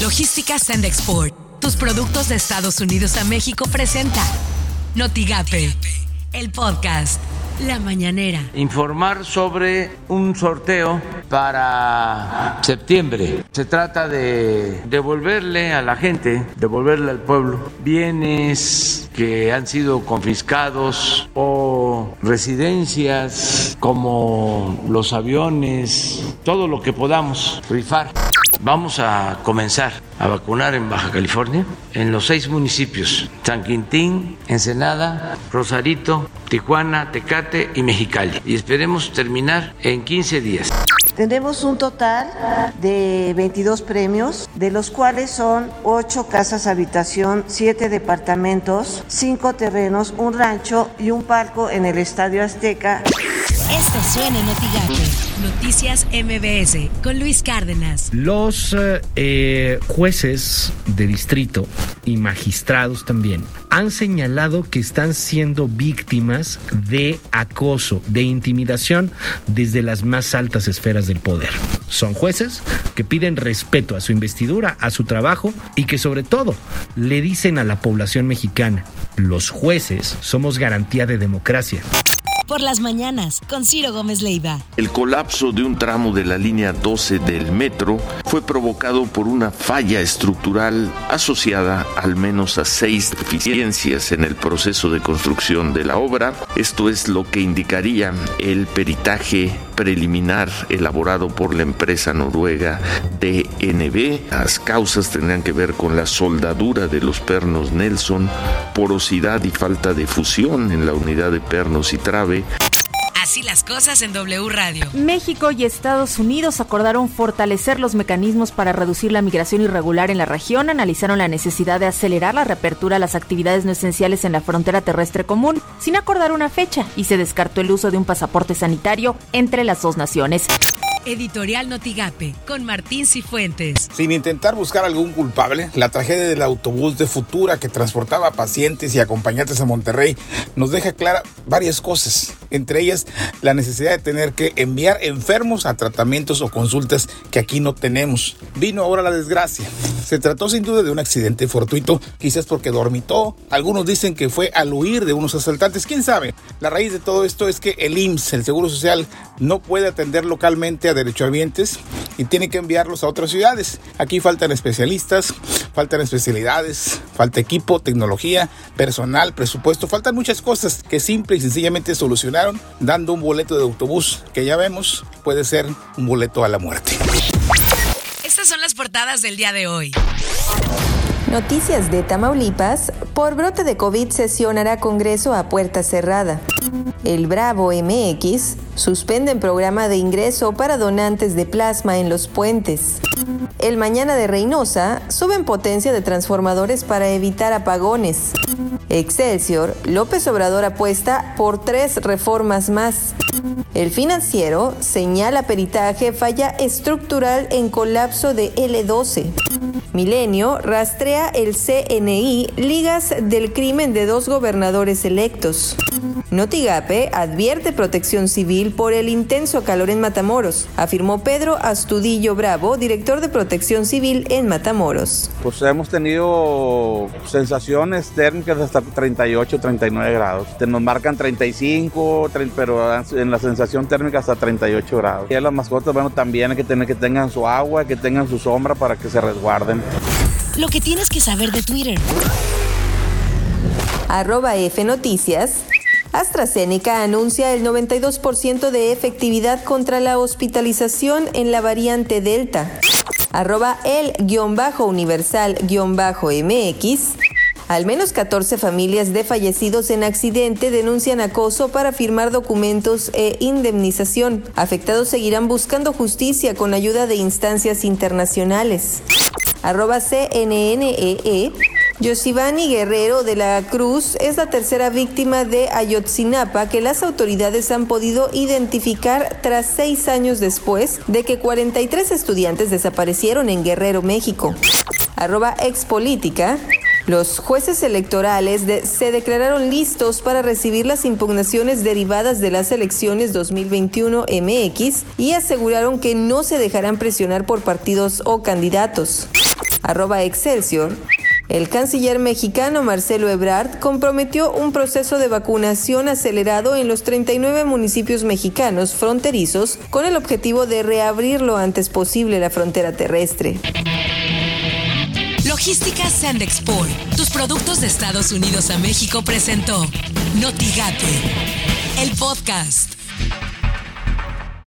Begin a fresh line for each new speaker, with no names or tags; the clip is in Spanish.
Logística Send Export. Tus productos de Estados Unidos a México presenta Notigape, el podcast. La mañanera.
Informar sobre un sorteo para septiembre. Se trata de devolverle a la gente, devolverle al pueblo bienes que han sido confiscados o residencias como los aviones, todo lo que podamos rifar. Vamos a comenzar a vacunar en Baja California, en los seis municipios, San Quintín, Ensenada, Rosarito, Tijuana, Tecate y Mexicali. Y esperemos terminar en 15 días.
Tenemos un total de 22 premios, de los cuales son 8 casas habitación, 7 departamentos, 5 terrenos, un rancho y un palco en el Estadio Azteca.
Esto suena en Noticias MBS con Luis Cárdenas.
Los eh, jueces de distrito y magistrados también han señalado que están siendo víctimas de acoso, de intimidación desde las más altas esferas del poder. Son jueces que piden respeto a su investidura, a su trabajo y que sobre todo le dicen a la población mexicana, los jueces somos garantía de democracia
por las mañanas con Ciro Gómez Leiva.
El colapso de un tramo de la línea 12 del metro fue provocado por una falla estructural asociada al menos a seis deficiencias en el proceso de construcción de la obra. Esto es lo que indicaría el peritaje preliminar elaborado por la empresa noruega DNB. Las causas tendrían que ver con la soldadura de los pernos Nelson, porosidad y falta de fusión en la unidad de pernos y trave,
Así las cosas en W Radio.
México y Estados Unidos acordaron fortalecer los mecanismos para reducir la migración irregular en la región, analizaron la necesidad de acelerar la reapertura a las actividades no esenciales en la frontera terrestre común, sin acordar una fecha, y se descartó el uso de un pasaporte sanitario entre las dos naciones.
Editorial Notigape, con Martín Cifuentes.
Sin intentar buscar algún culpable, la tragedia del autobús de Futura que transportaba pacientes y acompañantes a Monterrey nos deja clara varias cosas, entre ellas la necesidad de tener que enviar enfermos a tratamientos o consultas que aquí no tenemos. Vino ahora la desgracia. Se trató sin duda de un accidente fortuito, quizás porque dormitó. Algunos dicen que fue al huir de unos asaltantes, quién sabe. La raíz de todo esto es que el IMSS, el Seguro Social, no puede atender localmente a derechohabientes y tiene que enviarlos a otras ciudades. Aquí faltan especialistas, faltan especialidades, falta equipo, tecnología, personal, presupuesto, faltan muchas cosas que simple y sencillamente solucionaron dando un boleto de autobús que ya vemos puede ser un boleto a la muerte.
Estas son las portadas del día de hoy.
Noticias de Tamaulipas. Por brote de COVID sesionará Congreso a puerta cerrada. El Bravo MX suspenden programa de ingreso para donantes de plasma en los puentes. El Mañana de Reynosa suben potencia de transformadores para evitar apagones. Excelsior, López Obrador apuesta por tres reformas más. El financiero señala peritaje falla estructural en colapso de L12. Milenio rastrea el CNI ligas del crimen de dos gobernadores electos. Notigape advierte protección civil por el intenso calor en Matamoros, afirmó Pedro Astudillo Bravo, director de protección civil en Matamoros.
Pues hemos tenido sensaciones térmicas hasta 38, 39 grados. Nos marcan 35, pero en la sensación térmica hasta 38 grados. Y a las mascotas, bueno, también hay que tener que tengan su agua, que tengan su sombra para que se resguarden.
Lo que tienes que saber de Twitter.
Arroba F Noticias. AstraZeneca anuncia el 92% de efectividad contra la hospitalización en la variante Delta. Arroba el-universal-mx. Al menos 14 familias de fallecidos en accidente denuncian acoso para firmar documentos e indemnización. Afectados seguirán buscando justicia con ayuda de instancias internacionales. Arroba CNNEE. Yosivani Guerrero de la Cruz es la tercera víctima de Ayotzinapa que las autoridades han podido identificar tras seis años después de que 43 estudiantes desaparecieron en Guerrero, México. Arroba expolítica. Los jueces electorales se declararon listos para recibir las impugnaciones derivadas de las elecciones 2021 MX y aseguraron que no se dejarán presionar por partidos o candidatos. Arroba Excelsior. El canciller mexicano Marcelo Ebrard comprometió un proceso de vacunación acelerado en los 39 municipios mexicanos fronterizos con el objetivo de reabrir lo antes posible la frontera terrestre.
Logística Sand Export, tus productos de Estados Unidos a México presentó Notigate, el podcast.